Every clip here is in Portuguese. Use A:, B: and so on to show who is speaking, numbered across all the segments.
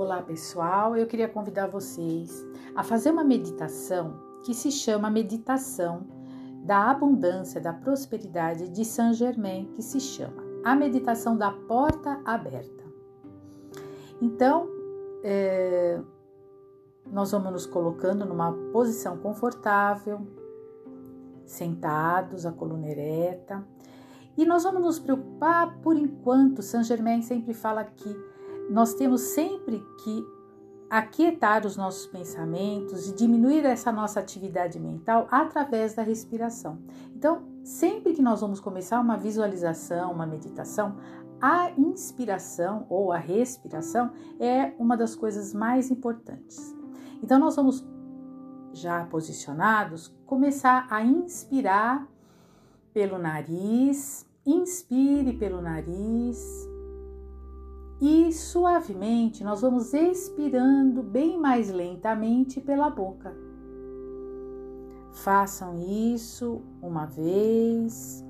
A: Olá pessoal, eu queria convidar vocês a fazer uma meditação que se chama Meditação da Abundância, da Prosperidade de Saint Germain, que se chama a Meditação da Porta Aberta. Então, é, nós vamos nos colocando numa posição confortável, sentados, a coluna ereta, e nós vamos nos preocupar por enquanto. Saint Germain sempre fala que nós temos sempre que aquietar os nossos pensamentos e diminuir essa nossa atividade mental através da respiração. Então, sempre que nós vamos começar uma visualização, uma meditação, a inspiração ou a respiração é uma das coisas mais importantes. Então, nós vamos, já posicionados, começar a inspirar pelo nariz, inspire pelo nariz e suavemente nós vamos expirando bem mais lentamente pela boca. Façam isso uma vez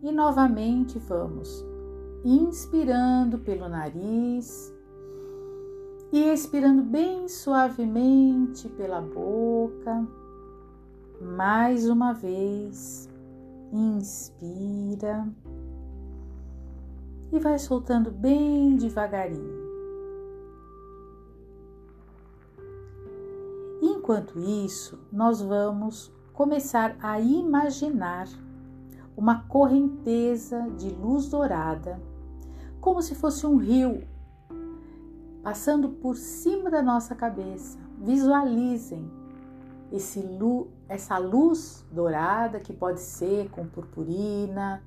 A: e novamente vamos inspirando pelo nariz e expirando bem suavemente pela boca. Mais uma vez, inspira e vai soltando bem devagarinho. Enquanto isso, nós vamos começar a imaginar uma correnteza de luz dourada, como se fosse um rio passando por cima da nossa cabeça. Visualizem esse essa luz dourada que pode ser com purpurina,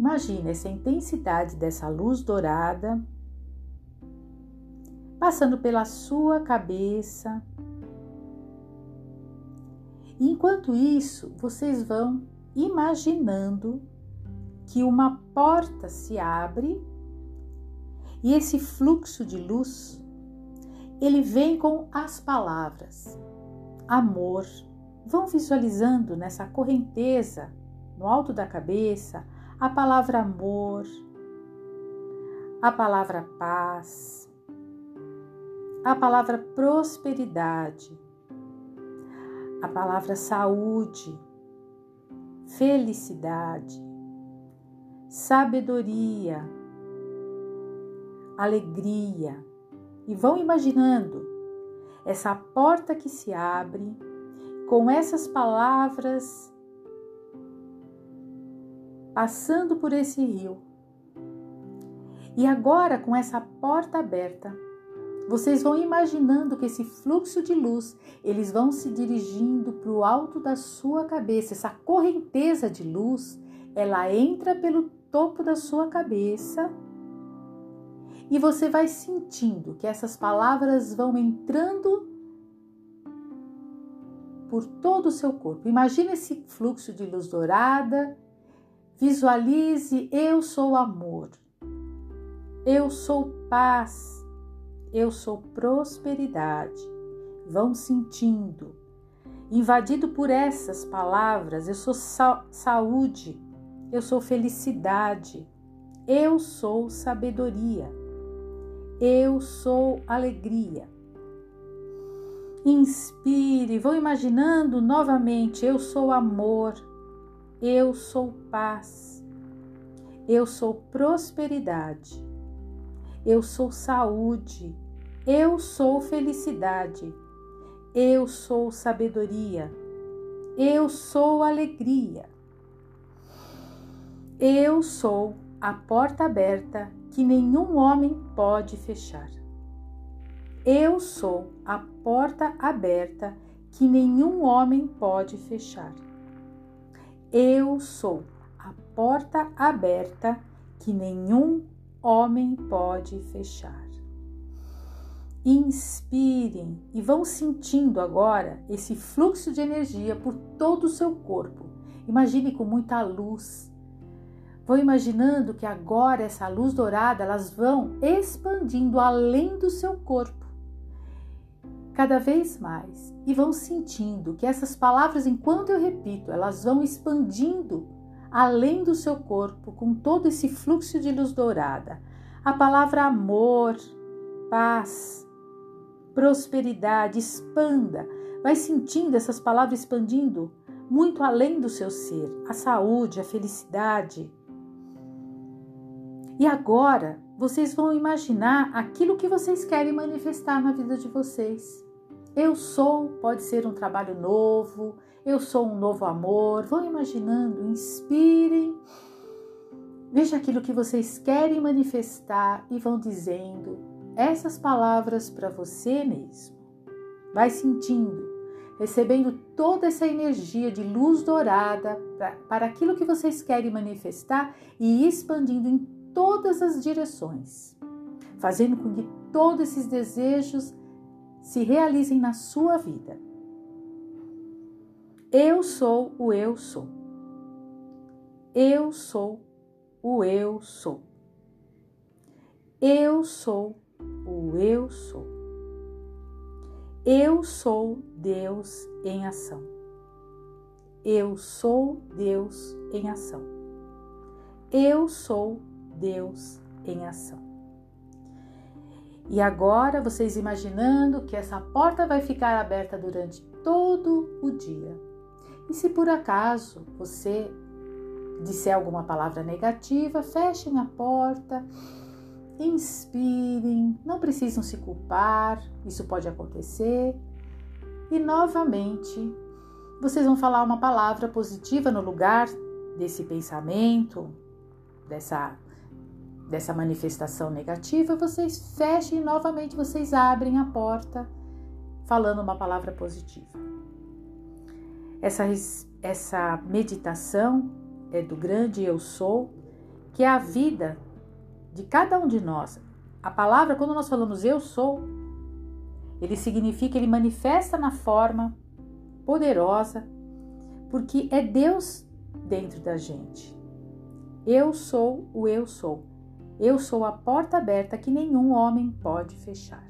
A: Imagine essa intensidade dessa luz dourada passando pela sua cabeça. Enquanto isso, vocês vão imaginando que uma porta se abre e esse fluxo de luz ele vem com as palavras amor. Vão visualizando nessa correnteza no alto da cabeça a palavra amor, a palavra paz, a palavra prosperidade, a palavra saúde, felicidade, sabedoria, alegria. E vão imaginando essa porta que se abre com essas palavras passando por esse rio. E agora, com essa porta aberta, vocês vão imaginando que esse fluxo de luz, eles vão se dirigindo para o alto da sua cabeça. Essa correnteza de luz, ela entra pelo topo da sua cabeça e você vai sentindo que essas palavras vão entrando por todo o seu corpo. Imagina esse fluxo de luz dourada Visualize: eu sou amor, eu sou paz, eu sou prosperidade. Vão sentindo. Invadido por essas palavras, eu sou sa saúde, eu sou felicidade, eu sou sabedoria, eu sou alegria. Inspire, vão imaginando novamente: eu sou amor, eu sou paz. Eu sou prosperidade. Eu sou saúde. Eu sou felicidade. Eu sou sabedoria. Eu sou alegria. Eu sou a porta aberta que nenhum homem pode fechar. Eu sou a porta aberta que nenhum homem pode fechar. Eu sou a porta aberta que nenhum homem pode fechar. Inspirem e vão sentindo agora esse fluxo de energia por todo o seu corpo. Imagine com muita luz. Vão imaginando que agora essa luz dourada elas vão expandindo além do seu corpo cada vez mais e vão sentindo que essas palavras, enquanto eu repito, elas vão expandindo além do seu corpo com todo esse fluxo de luz dourada. A palavra amor, paz, prosperidade, expanda. Vai sentindo essas palavras expandindo muito além do seu ser, a saúde, a felicidade. E agora vocês vão imaginar aquilo que vocês querem manifestar na vida de vocês. Eu sou, pode ser um trabalho novo, eu sou um novo amor. Vão imaginando, inspirem. Veja aquilo que vocês querem manifestar e vão dizendo essas palavras para você mesmo. Vai sentindo, recebendo toda essa energia de luz dourada pra, para aquilo que vocês querem manifestar e expandindo em todas as direções, fazendo com que todos esses desejos se realizem na sua vida. Eu sou o eu sou. Eu sou o eu sou. Eu sou o eu sou. Eu sou Deus em ação. Eu sou Deus em ação. Eu sou Deus em ação. E agora vocês imaginando que essa porta vai ficar aberta durante todo o dia e se por acaso você disser alguma palavra negativa, fechem a porta, inspirem, não precisam se culpar, isso pode acontecer. E novamente, vocês vão falar uma palavra positiva no lugar desse pensamento, dessa dessa manifestação negativa, vocês fechem novamente, vocês abrem a porta falando uma palavra positiva. Essa, essa meditação é do grande eu sou, que é a vida de cada um de nós. A palavra, quando nós falamos eu sou, ele significa, ele manifesta na forma poderosa, porque é Deus dentro da gente. Eu sou o eu sou. Eu sou a porta aberta que nenhum homem pode fechar.